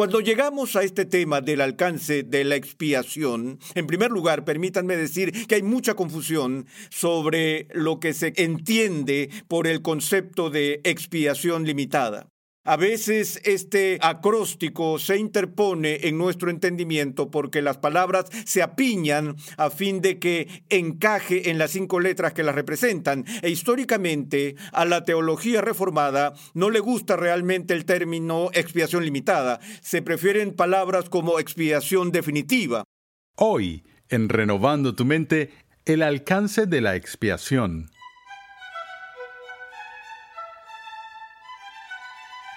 Cuando llegamos a este tema del alcance de la expiación, en primer lugar, permítanme decir que hay mucha confusión sobre lo que se entiende por el concepto de expiación limitada. A veces este acróstico se interpone en nuestro entendimiento porque las palabras se apiñan a fin de que encaje en las cinco letras que las representan. E históricamente a la teología reformada no le gusta realmente el término expiación limitada. Se prefieren palabras como expiación definitiva. Hoy, en Renovando tu mente, el alcance de la expiación.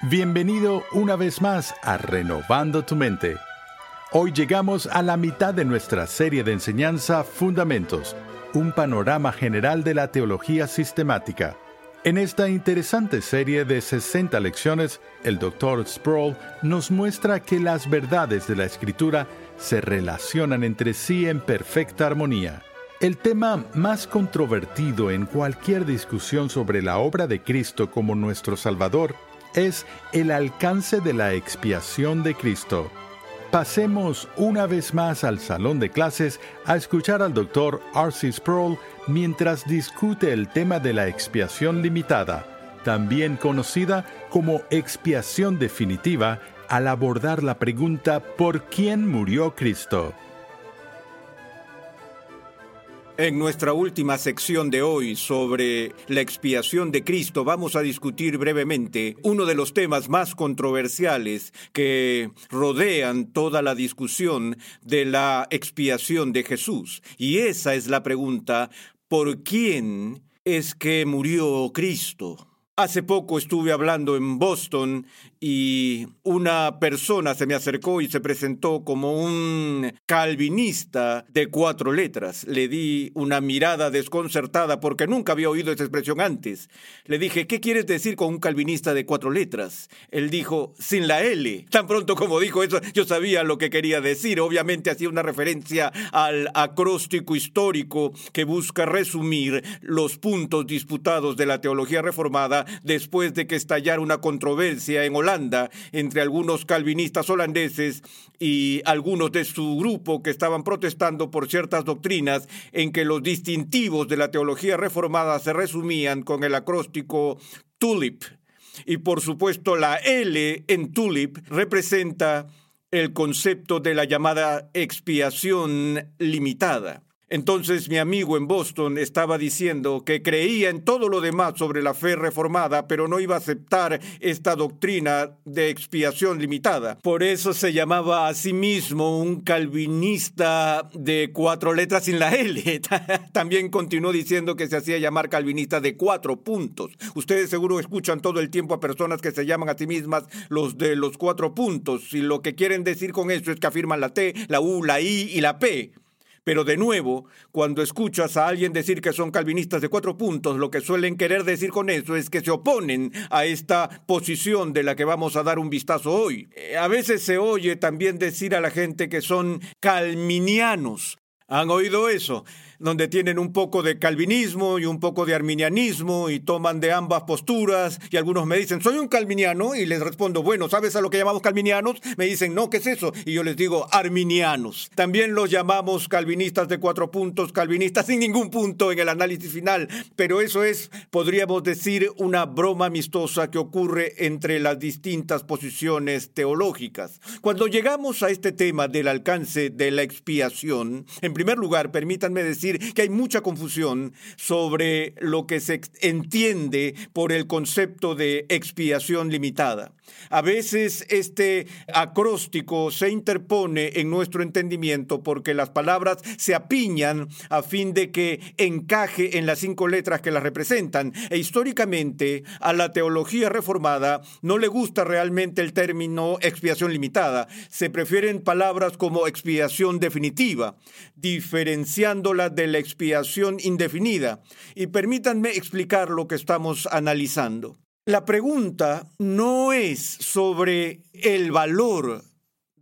Bienvenido una vez más a Renovando tu mente. Hoy llegamos a la mitad de nuestra serie de enseñanza Fundamentos, un panorama general de la teología sistemática. En esta interesante serie de 60 lecciones, el Dr. Sproul nos muestra que las verdades de la Escritura se relacionan entre sí en perfecta armonía. El tema más controvertido en cualquier discusión sobre la obra de Cristo como nuestro Salvador es el alcance de la expiación de Cristo. Pasemos una vez más al salón de clases a escuchar al doctor R.C. Sproul mientras discute el tema de la expiación limitada, también conocida como expiación definitiva, al abordar la pregunta ¿por quién murió Cristo? En nuestra última sección de hoy sobre la expiación de Cristo vamos a discutir brevemente uno de los temas más controversiales que rodean toda la discusión de la expiación de Jesús. Y esa es la pregunta, ¿por quién es que murió Cristo? Hace poco estuve hablando en Boston y una persona se me acercó y se presentó como un calvinista de cuatro letras. Le di una mirada desconcertada porque nunca había oído esa expresión antes. Le dije, ¿qué quieres decir con un calvinista de cuatro letras? Él dijo, sin la L. Tan pronto como dijo eso, yo sabía lo que quería decir. Obviamente hacía una referencia al acróstico histórico que busca resumir los puntos disputados de la teología reformada después de que estallara una controversia en Holanda entre algunos calvinistas holandeses y algunos de su grupo que estaban protestando por ciertas doctrinas en que los distintivos de la teología reformada se resumían con el acróstico TULIP. Y por supuesto la L en TULIP representa el concepto de la llamada expiación limitada. Entonces mi amigo en Boston estaba diciendo que creía en todo lo demás sobre la fe reformada, pero no iba a aceptar esta doctrina de expiación limitada. Por eso se llamaba a sí mismo un calvinista de cuatro letras sin la L. También continuó diciendo que se hacía llamar calvinista de cuatro puntos. Ustedes seguro escuchan todo el tiempo a personas que se llaman a sí mismas los de los cuatro puntos y lo que quieren decir con eso es que afirman la T, la U, la I y la P. Pero de nuevo, cuando escuchas a alguien decir que son calvinistas de cuatro puntos, lo que suelen querer decir con eso es que se oponen a esta posición de la que vamos a dar un vistazo hoy. Eh, a veces se oye también decir a la gente que son calminianos. ¿Han oído eso? Donde tienen un poco de calvinismo y un poco de arminianismo y toman de ambas posturas y algunos me dicen, soy un calviniano y les respondo, bueno, ¿sabes a lo que llamamos calvinianos? Me dicen, no, ¿qué es eso? Y yo les digo, arminianos. También los llamamos calvinistas de cuatro puntos, calvinistas sin ningún punto en el análisis final, pero eso es, podríamos decir, una broma amistosa que ocurre entre las distintas posiciones teológicas. Cuando llegamos a este tema del alcance de la expiación, en primer lugar, permítanme decir que hay mucha confusión sobre lo que se entiende por el concepto de expiación limitada. A veces este acróstico se interpone en nuestro entendimiento porque las palabras se apiñan a fin de que encaje en las cinco letras que las representan. E históricamente a la teología reformada no le gusta realmente el término expiación limitada. Se prefieren palabras como expiación definitiva, diferenciándola de la expiación indefinida. Y permítanme explicar lo que estamos analizando. La pregunta no es sobre el valor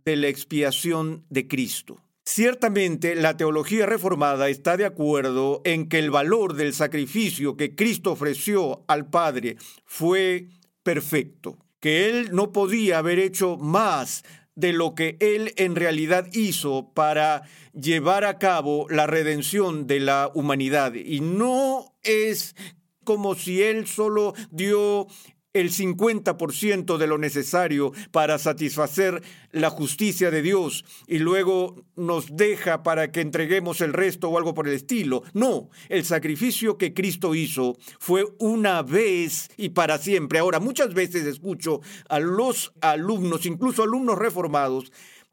de la expiación de Cristo. Ciertamente la teología reformada está de acuerdo en que el valor del sacrificio que Cristo ofreció al Padre fue perfecto, que Él no podía haber hecho más de lo que Él en realidad hizo para llevar a cabo la redención de la humanidad. Y no es como si Él solo dio el 50% de lo necesario para satisfacer la justicia de Dios y luego nos deja para que entreguemos el resto o algo por el estilo. No, el sacrificio que Cristo hizo fue una vez y para siempre. Ahora, muchas veces escucho a los alumnos, incluso alumnos reformados,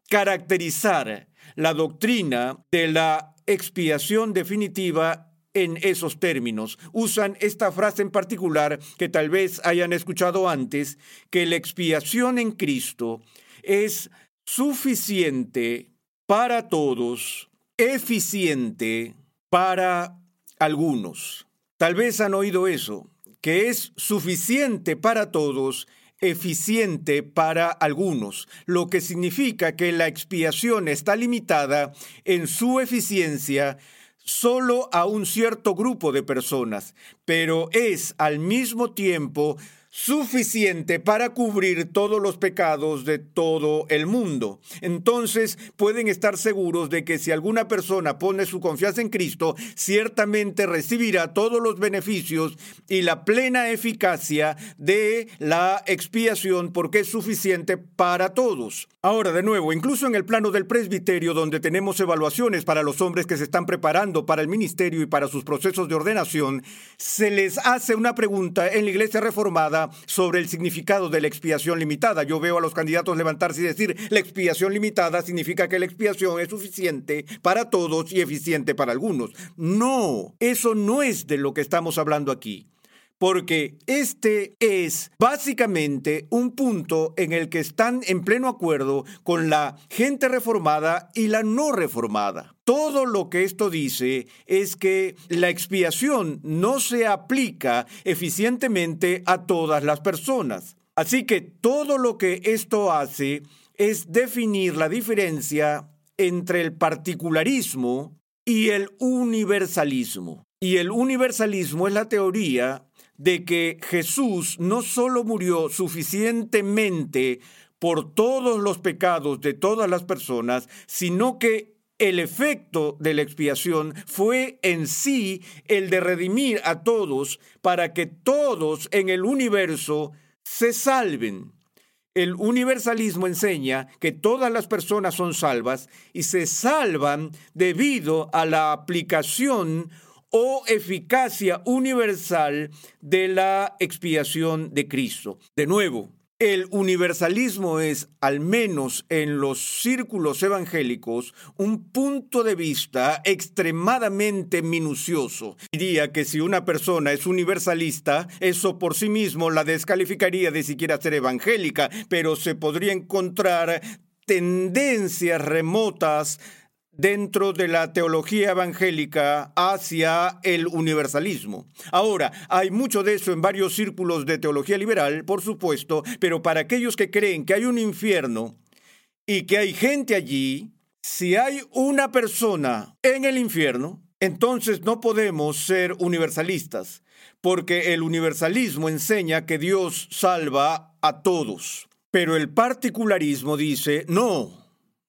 caracterizar la doctrina de la expiación definitiva en esos términos. Usan esta frase en particular que tal vez hayan escuchado antes, que la expiación en Cristo es suficiente para todos, eficiente para algunos. Tal vez han oído eso, que es suficiente para todos, eficiente para algunos, lo que significa que la expiación está limitada en su eficiencia solo a un cierto grupo de personas, pero es al mismo tiempo suficiente para cubrir todos los pecados de todo el mundo. Entonces pueden estar seguros de que si alguna persona pone su confianza en Cristo, ciertamente recibirá todos los beneficios y la plena eficacia de la expiación porque es suficiente para todos. Ahora, de nuevo, incluso en el plano del presbiterio, donde tenemos evaluaciones para los hombres que se están preparando para el ministerio y para sus procesos de ordenación, se les hace una pregunta en la iglesia reformada sobre el significado de la expiación limitada. Yo veo a los candidatos levantarse y decir, la expiación limitada significa que la expiación es suficiente para todos y eficiente para algunos. No, eso no es de lo que estamos hablando aquí porque este es básicamente un punto en el que están en pleno acuerdo con la gente reformada y la no reformada. Todo lo que esto dice es que la expiación no se aplica eficientemente a todas las personas. Así que todo lo que esto hace es definir la diferencia entre el particularismo y el universalismo. Y el universalismo es la teoría de que Jesús no solo murió suficientemente por todos los pecados de todas las personas, sino que el efecto de la expiación fue en sí el de redimir a todos para que todos en el universo se salven. El universalismo enseña que todas las personas son salvas y se salvan debido a la aplicación o eficacia universal de la expiación de Cristo. De nuevo, el universalismo es, al menos en los círculos evangélicos, un punto de vista extremadamente minucioso. Diría que si una persona es universalista, eso por sí mismo la descalificaría de siquiera ser evangélica, pero se podría encontrar tendencias remotas dentro de la teología evangélica hacia el universalismo. Ahora, hay mucho de eso en varios círculos de teología liberal, por supuesto, pero para aquellos que creen que hay un infierno y que hay gente allí, si hay una persona en el infierno, entonces no podemos ser universalistas, porque el universalismo enseña que Dios salva a todos. Pero el particularismo dice, no,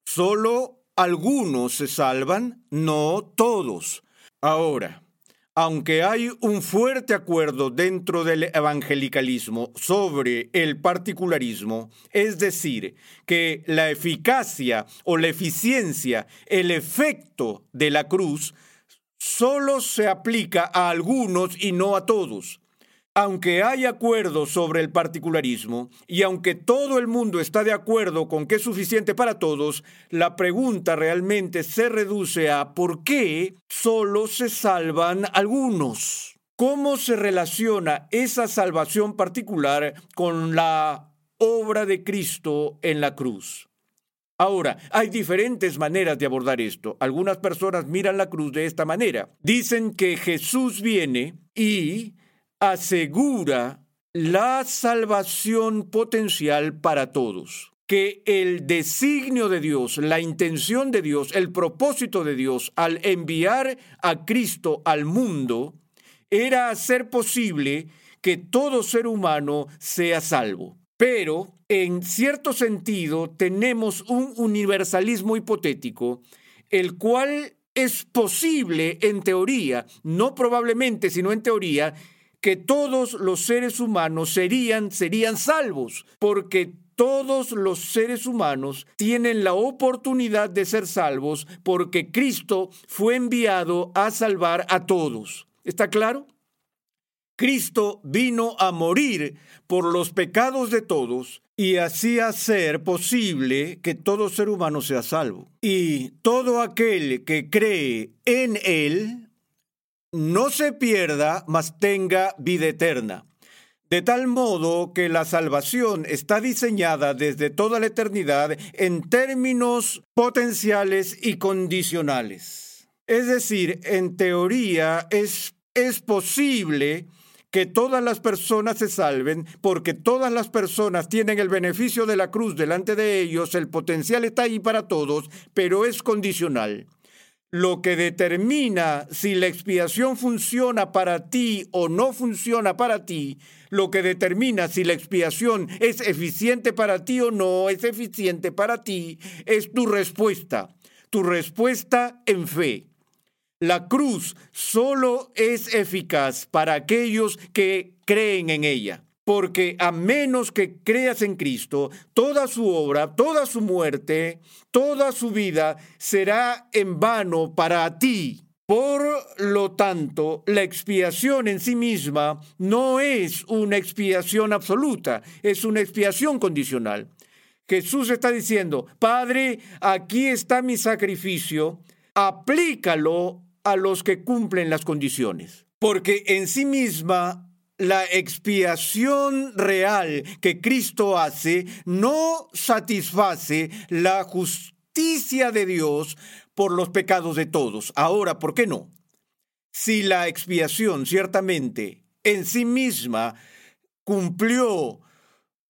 solo algunos se salvan, no todos. Ahora, aunque hay un fuerte acuerdo dentro del evangelicalismo sobre el particularismo, es decir, que la eficacia o la eficiencia, el efecto de la cruz, solo se aplica a algunos y no a todos. Aunque hay acuerdo sobre el particularismo y aunque todo el mundo está de acuerdo con que es suficiente para todos, la pregunta realmente se reduce a ¿por qué solo se salvan algunos? ¿Cómo se relaciona esa salvación particular con la obra de Cristo en la cruz? Ahora, hay diferentes maneras de abordar esto. Algunas personas miran la cruz de esta manera. Dicen que Jesús viene y asegura la salvación potencial para todos. Que el designio de Dios, la intención de Dios, el propósito de Dios al enviar a Cristo al mundo era hacer posible que todo ser humano sea salvo. Pero, en cierto sentido, tenemos un universalismo hipotético, el cual es posible en teoría, no probablemente, sino en teoría, que todos los seres humanos serían, serían salvos, porque todos los seres humanos tienen la oportunidad de ser salvos porque Cristo fue enviado a salvar a todos. ¿Está claro? Cristo vino a morir por los pecados de todos y así hacer posible que todo ser humano sea salvo. Y todo aquel que cree en Él no se pierda, mas tenga vida eterna. De tal modo que la salvación está diseñada desde toda la eternidad en términos potenciales y condicionales. Es decir, en teoría es, es posible que todas las personas se salven porque todas las personas tienen el beneficio de la cruz delante de ellos, el potencial está ahí para todos, pero es condicional lo que determina si la expiación funciona para ti o no funciona para ti, lo que determina si la expiación es eficiente para ti o no es eficiente para ti, es tu respuesta, tu respuesta en fe. La cruz solo es eficaz para aquellos que creen en ella porque a menos que creas en Cristo, toda su obra, toda su muerte, toda su vida será en vano para ti. Por lo tanto, la expiación en sí misma no es una expiación absoluta, es una expiación condicional. Jesús está diciendo, Padre, aquí está mi sacrificio, aplícalo a los que cumplen las condiciones. Porque en sí misma la expiación real que Cristo hace no satisface la justicia de Dios por los pecados de todos. Ahora, ¿por qué no? Si la expiación ciertamente en sí misma cumplió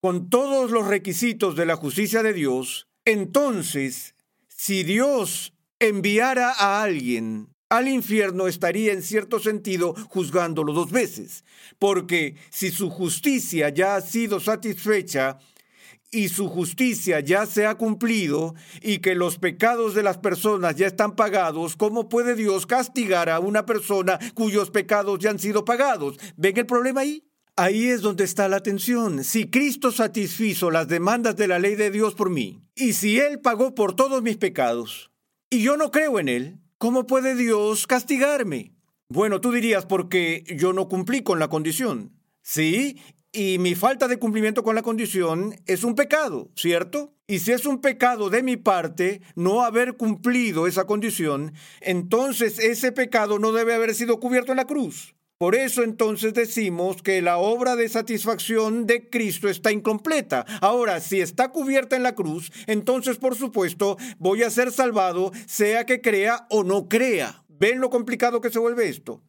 con todos los requisitos de la justicia de Dios, entonces, si Dios enviara a alguien al infierno estaría en cierto sentido juzgándolo dos veces, porque si su justicia ya ha sido satisfecha y su justicia ya se ha cumplido y que los pecados de las personas ya están pagados, ¿cómo puede Dios castigar a una persona cuyos pecados ya han sido pagados? ¿Ven el problema ahí? Ahí es donde está la tensión. Si Cristo satisfizo las demandas de la ley de Dios por mí, y si Él pagó por todos mis pecados, y yo no creo en Él, ¿Cómo puede Dios castigarme? Bueno, tú dirías porque yo no cumplí con la condición. Sí, y mi falta de cumplimiento con la condición es un pecado, ¿cierto? Y si es un pecado de mi parte no haber cumplido esa condición, entonces ese pecado no debe haber sido cubierto en la cruz. Por eso entonces decimos que la obra de satisfacción de Cristo está incompleta. Ahora, si está cubierta en la cruz, entonces por supuesto voy a ser salvado, sea que crea o no crea. ¿Ven lo complicado que se vuelve esto?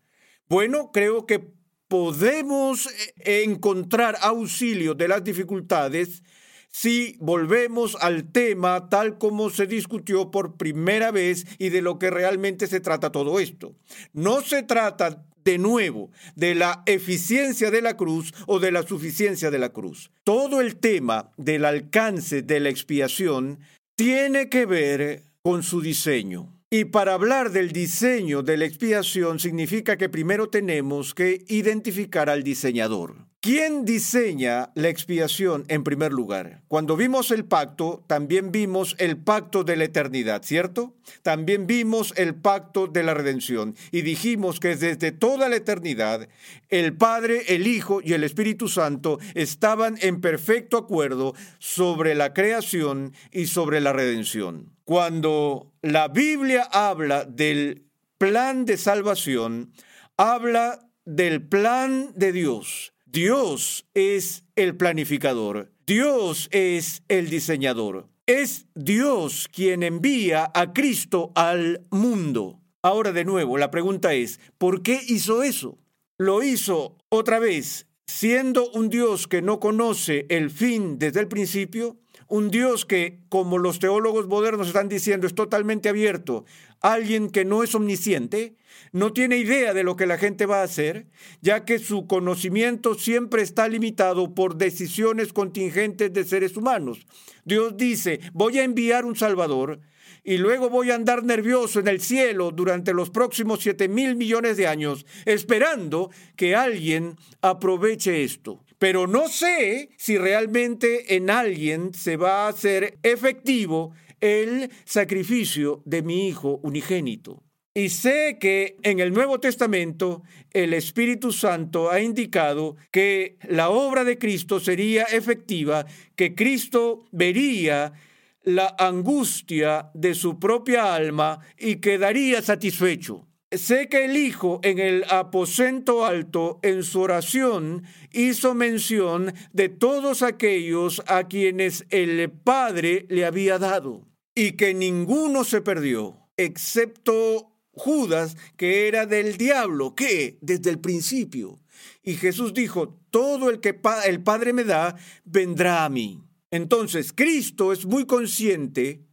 Bueno, creo que podemos eh, encontrar auxilio de las dificultades si volvemos al tema tal como se discutió por primera vez y de lo que realmente se trata todo esto. No se trata de nuevo de la eficiencia de la cruz o de la suficiencia de la cruz. Todo el tema del alcance de la expiación tiene que ver con su diseño. Y para hablar del diseño de la expiación significa que primero tenemos que identificar al diseñador. ¿Quién diseña la expiación en primer lugar? Cuando vimos el pacto, también vimos el pacto de la eternidad, ¿cierto? También vimos el pacto de la redención y dijimos que desde toda la eternidad el Padre, el Hijo y el Espíritu Santo estaban en perfecto acuerdo sobre la creación y sobre la redención. Cuando la Biblia habla del plan de salvación, habla del plan de Dios Dios es el planificador, Dios es el diseñador, es Dios quien envía a Cristo al mundo. Ahora de nuevo, la pregunta es, ¿por qué hizo eso? Lo hizo otra vez, siendo un Dios que no conoce el fin desde el principio, un Dios que, como los teólogos modernos están diciendo, es totalmente abierto, alguien que no es omnisciente, no tiene idea de lo que la gente va a hacer, ya que su conocimiento siempre está limitado por decisiones contingentes de seres humanos. Dios dice, voy a enviar un Salvador, y luego voy a andar nervioso en el cielo durante los próximos siete mil millones de años, esperando que alguien aproveche esto pero no sé si realmente en alguien se va a hacer efectivo el sacrificio de mi Hijo unigénito. Y sé que en el Nuevo Testamento el Espíritu Santo ha indicado que la obra de Cristo sería efectiva, que Cristo vería la angustia de su propia alma y quedaría satisfecho. Sé que el Hijo en el aposento alto, en su oración, hizo mención de todos aquellos a quienes el Padre le había dado, y que ninguno se perdió, excepto Judas, que era del diablo, que desde el principio. Y Jesús dijo, todo el que el Padre me da, vendrá a mí. Entonces, Cristo es muy consciente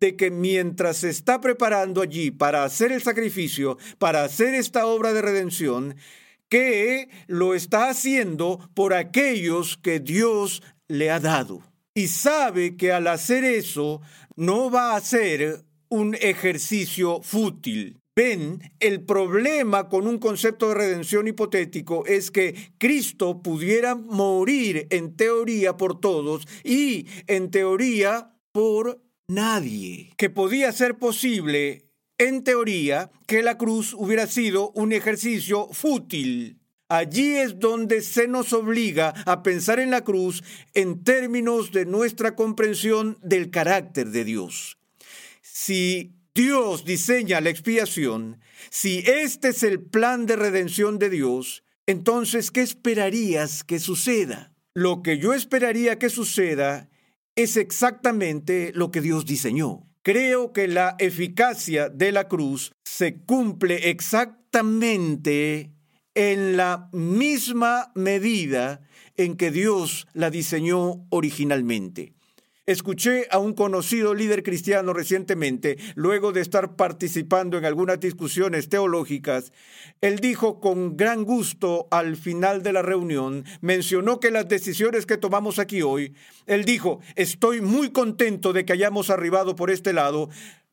de que mientras se está preparando allí para hacer el sacrificio, para hacer esta obra de redención, que lo está haciendo por aquellos que Dios le ha dado. Y sabe que al hacer eso no va a ser un ejercicio fútil. Ven, el problema con un concepto de redención hipotético es que Cristo pudiera morir en teoría por todos y en teoría por nadie que podía ser posible, en teoría, que la cruz hubiera sido un ejercicio fútil. Allí es donde se nos obliga a pensar en la cruz en términos de nuestra comprensión del carácter de Dios. Si Dios diseña la expiación, si este es el plan de redención de Dios, entonces, ¿qué esperarías que suceda? Lo que yo esperaría que suceda es exactamente lo que Dios diseñó. Creo que la eficacia de la cruz se cumple exactamente en la misma medida en que Dios la diseñó originalmente. Escuché a un conocido líder cristiano recientemente, luego de estar participando en algunas discusiones teológicas, él dijo con gran gusto al final de la reunión, mencionó que las decisiones que tomamos aquí hoy, él dijo, estoy muy contento de que hayamos arribado por este lado,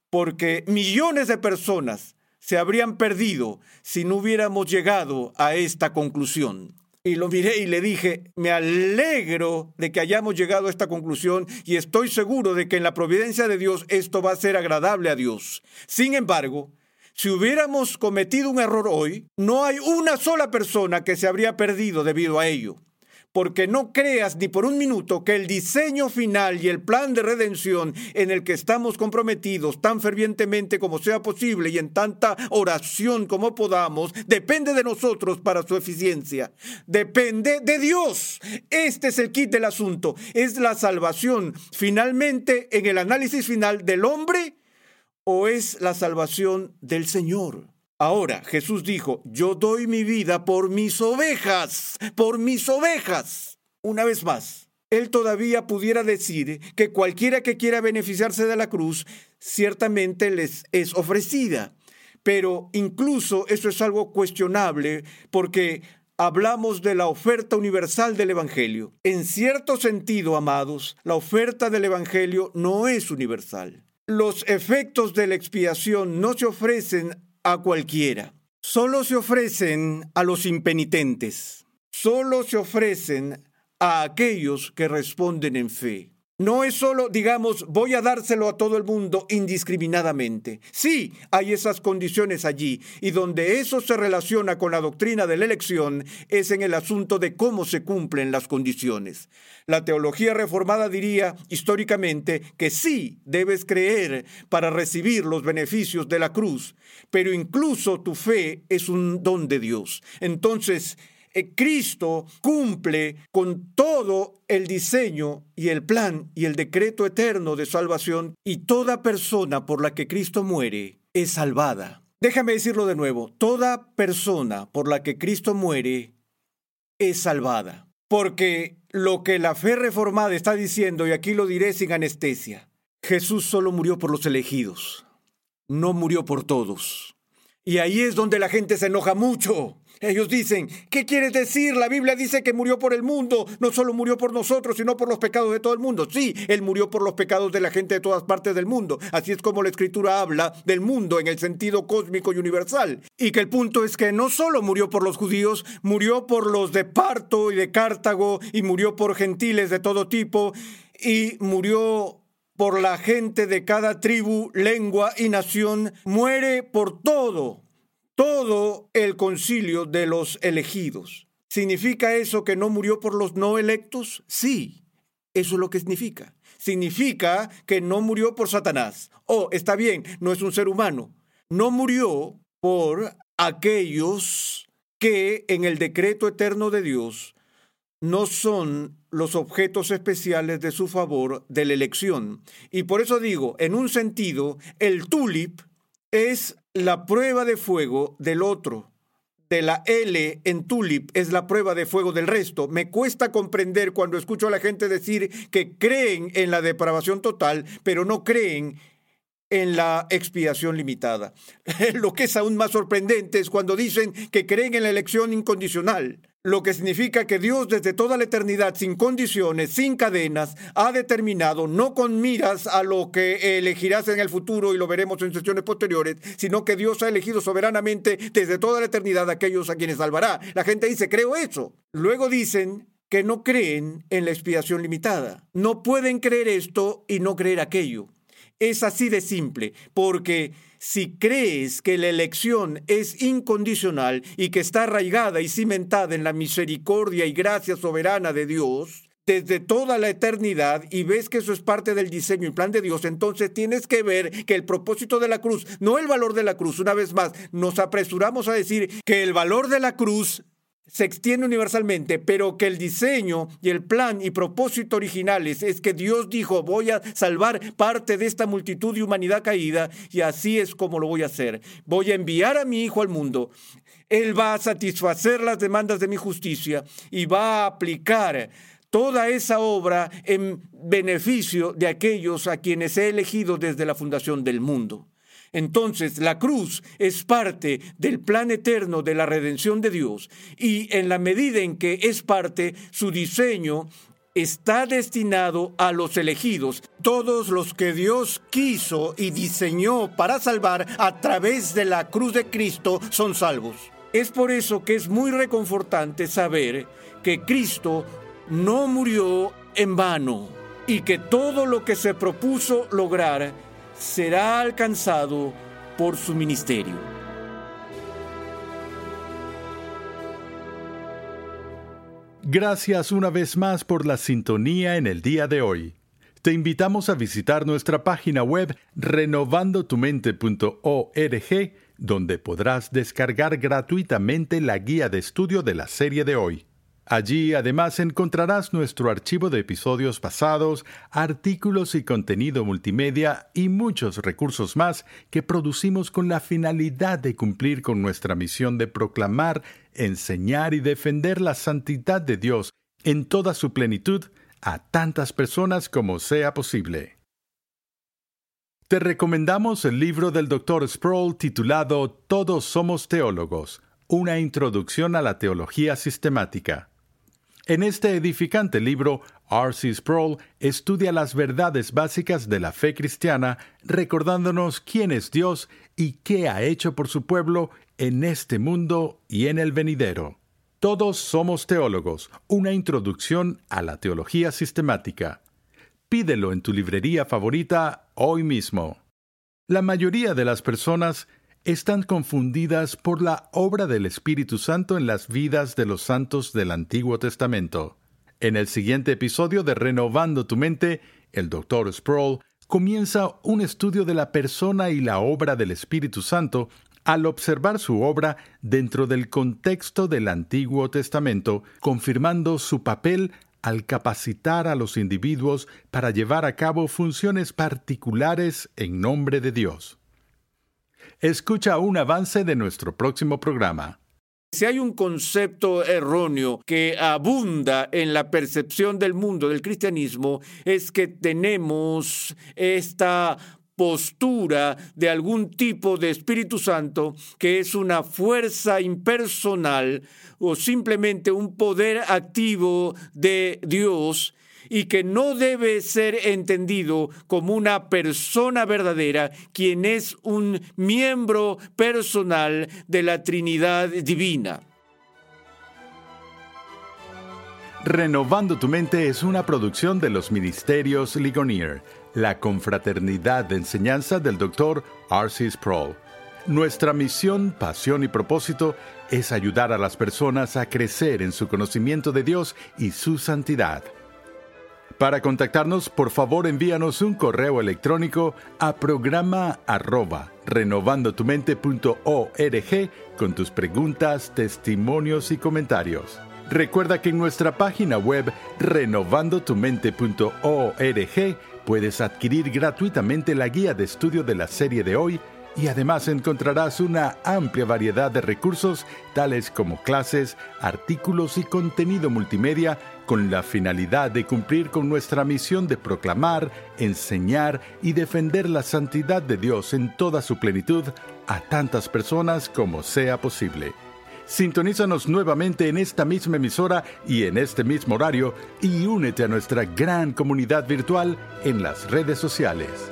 porque millones de personas se habrían perdido si no hubiéramos llegado a esta conclusión y lo miré y le dije, me alegro de que hayamos llegado a esta conclusión y estoy seguro de que en la providencia de Dios esto va a ser agradable a Dios. Sin embargo, si hubiéramos cometido un error hoy, no hay una sola persona que se habría perdido debido a ello porque no creas ni por un minuto que el diseño final y el plan de redención en el que estamos comprometidos tan fervientemente como sea posible y en tanta oración como podamos, depende de nosotros para su eficiencia. Depende de Dios. Este es el kit del asunto. Es la salvación finalmente en el análisis final del hombre o es la salvación del Señor. Ahora Jesús dijo, yo doy mi vida por mis ovejas, por mis ovejas. Una vez más, él todavía pudiera decir que cualquiera que quiera beneficiarse de la cruz ciertamente les es ofrecida. Pero incluso eso es algo cuestionable porque hablamos de la oferta universal del Evangelio. En cierto sentido, amados, la oferta del Evangelio no es universal. Los efectos de la expiación no se ofrecen a cualquiera, solo se ofrecen a los impenitentes, solo se ofrecen a aquellos que responden en fe. No es solo, digamos, voy a dárselo a todo el mundo indiscriminadamente. Sí, hay esas condiciones allí, y donde eso se relaciona con la doctrina de la elección es en el asunto de cómo se cumplen las condiciones. La teología reformada diría históricamente que sí debes creer para recibir los beneficios de la cruz, pero incluso tu fe es un don de Dios. Entonces, Cristo cumple con todo el diseño y el plan y el decreto eterno de salvación y toda persona por la que Cristo muere es salvada. Déjame decirlo de nuevo, toda persona por la que Cristo muere es salvada. Porque lo que la fe reformada está diciendo, y aquí lo diré sin anestesia, Jesús solo murió por los elegidos, no murió por todos. Y ahí es donde la gente se enoja mucho. Ellos dicen, ¿qué quieres decir? La Biblia dice que murió por el mundo, no solo murió por nosotros, sino por los pecados de todo el mundo. Sí, Él murió por los pecados de la gente de todas partes del mundo. Así es como la Escritura habla del mundo en el sentido cósmico y universal. Y que el punto es que no solo murió por los judíos, murió por los de Parto y de Cartago, y murió por gentiles de todo tipo, y murió por la gente de cada tribu, lengua y nación, muere por todo todo el concilio de los elegidos. ¿Significa eso que no murió por los no electos? Sí, eso es lo que significa. Significa que no murió por Satanás. Oh, está bien, no es un ser humano. No murió por aquellos que en el decreto eterno de Dios no son los objetos especiales de su favor de la elección. Y por eso digo, en un sentido, el tulip es la prueba de fuego del otro. De la L en tulip es la prueba de fuego del resto. Me cuesta comprender cuando escucho a la gente decir que creen en la depravación total, pero no creen en la expiación limitada. Lo que es aún más sorprendente es cuando dicen que creen en la elección incondicional lo que significa que Dios desde toda la eternidad, sin condiciones, sin cadenas, ha determinado, no con miras a lo que elegirás en el futuro y lo veremos en sesiones posteriores, sino que Dios ha elegido soberanamente desde toda la eternidad a aquellos a quienes salvará. La gente dice, creo eso. Luego dicen que no creen en la expiación limitada. No pueden creer esto y no creer aquello. Es así de simple, porque si crees que la elección es incondicional y que está arraigada y cimentada en la misericordia y gracia soberana de Dios, desde toda la eternidad y ves que eso es parte del diseño y plan de Dios, entonces tienes que ver que el propósito de la cruz, no el valor de la cruz, una vez más, nos apresuramos a decir que el valor de la cruz se extiende universalmente, pero que el diseño y el plan y propósito originales es que Dios dijo, voy a salvar parte de esta multitud de humanidad caída y así es como lo voy a hacer. Voy a enviar a mi Hijo al mundo. Él va a satisfacer las demandas de mi justicia y va a aplicar toda esa obra en beneficio de aquellos a quienes he elegido desde la fundación del mundo. Entonces, la cruz es parte del plan eterno de la redención de Dios y en la medida en que es parte, su diseño está destinado a los elegidos, todos los que Dios quiso y diseñó para salvar a través de la cruz de Cristo son salvos. Es por eso que es muy reconfortante saber que Cristo no murió en vano y que todo lo que se propuso lograr será alcanzado por su ministerio. Gracias una vez más por la sintonía en el día de hoy. Te invitamos a visitar nuestra página web renovandotumente.org, donde podrás descargar gratuitamente la guía de estudio de la serie de hoy. Allí además encontrarás nuestro archivo de episodios pasados, artículos y contenido multimedia y muchos recursos más que producimos con la finalidad de cumplir con nuestra misión de proclamar, enseñar y defender la santidad de Dios en toda su plenitud a tantas personas como sea posible. Te recomendamos el libro del Dr. Sproul titulado Todos somos teólogos, una introducción a la teología sistemática. En este edificante libro, R.C. Sproul estudia las verdades básicas de la fe cristiana, recordándonos quién es Dios y qué ha hecho por su pueblo en este mundo y en el venidero. Todos somos teólogos, una introducción a la teología sistemática. Pídelo en tu librería favorita hoy mismo. La mayoría de las personas están confundidas por la obra del Espíritu Santo en las vidas de los santos del Antiguo Testamento. En el siguiente episodio de Renovando tu mente, el Dr. Sproul comienza un estudio de la persona y la obra del Espíritu Santo al observar su obra dentro del contexto del Antiguo Testamento, confirmando su papel al capacitar a los individuos para llevar a cabo funciones particulares en nombre de Dios. Escucha un avance de nuestro próximo programa. Si hay un concepto erróneo que abunda en la percepción del mundo del cristianismo, es que tenemos esta postura de algún tipo de Espíritu Santo que es una fuerza impersonal o simplemente un poder activo de Dios y que no debe ser entendido como una persona verdadera, quien es un miembro personal de la Trinidad Divina. Renovando tu mente es una producción de los Ministerios Ligonier, la confraternidad de enseñanza del Dr. R.C. Sproul. Nuestra misión, pasión y propósito es ayudar a las personas a crecer en su conocimiento de Dios y su santidad. Para contactarnos, por favor envíanos un correo electrónico a programa arroba renovandotumente.org con tus preguntas, testimonios y comentarios. Recuerda que en nuestra página web renovandotumente.org puedes adquirir gratuitamente la guía de estudio de la serie de hoy y además encontrarás una amplia variedad de recursos tales como clases, artículos y contenido multimedia con la finalidad de cumplir con nuestra misión de proclamar, enseñar y defender la santidad de Dios en toda su plenitud a tantas personas como sea posible. Sintonízanos nuevamente en esta misma emisora y en este mismo horario y únete a nuestra gran comunidad virtual en las redes sociales.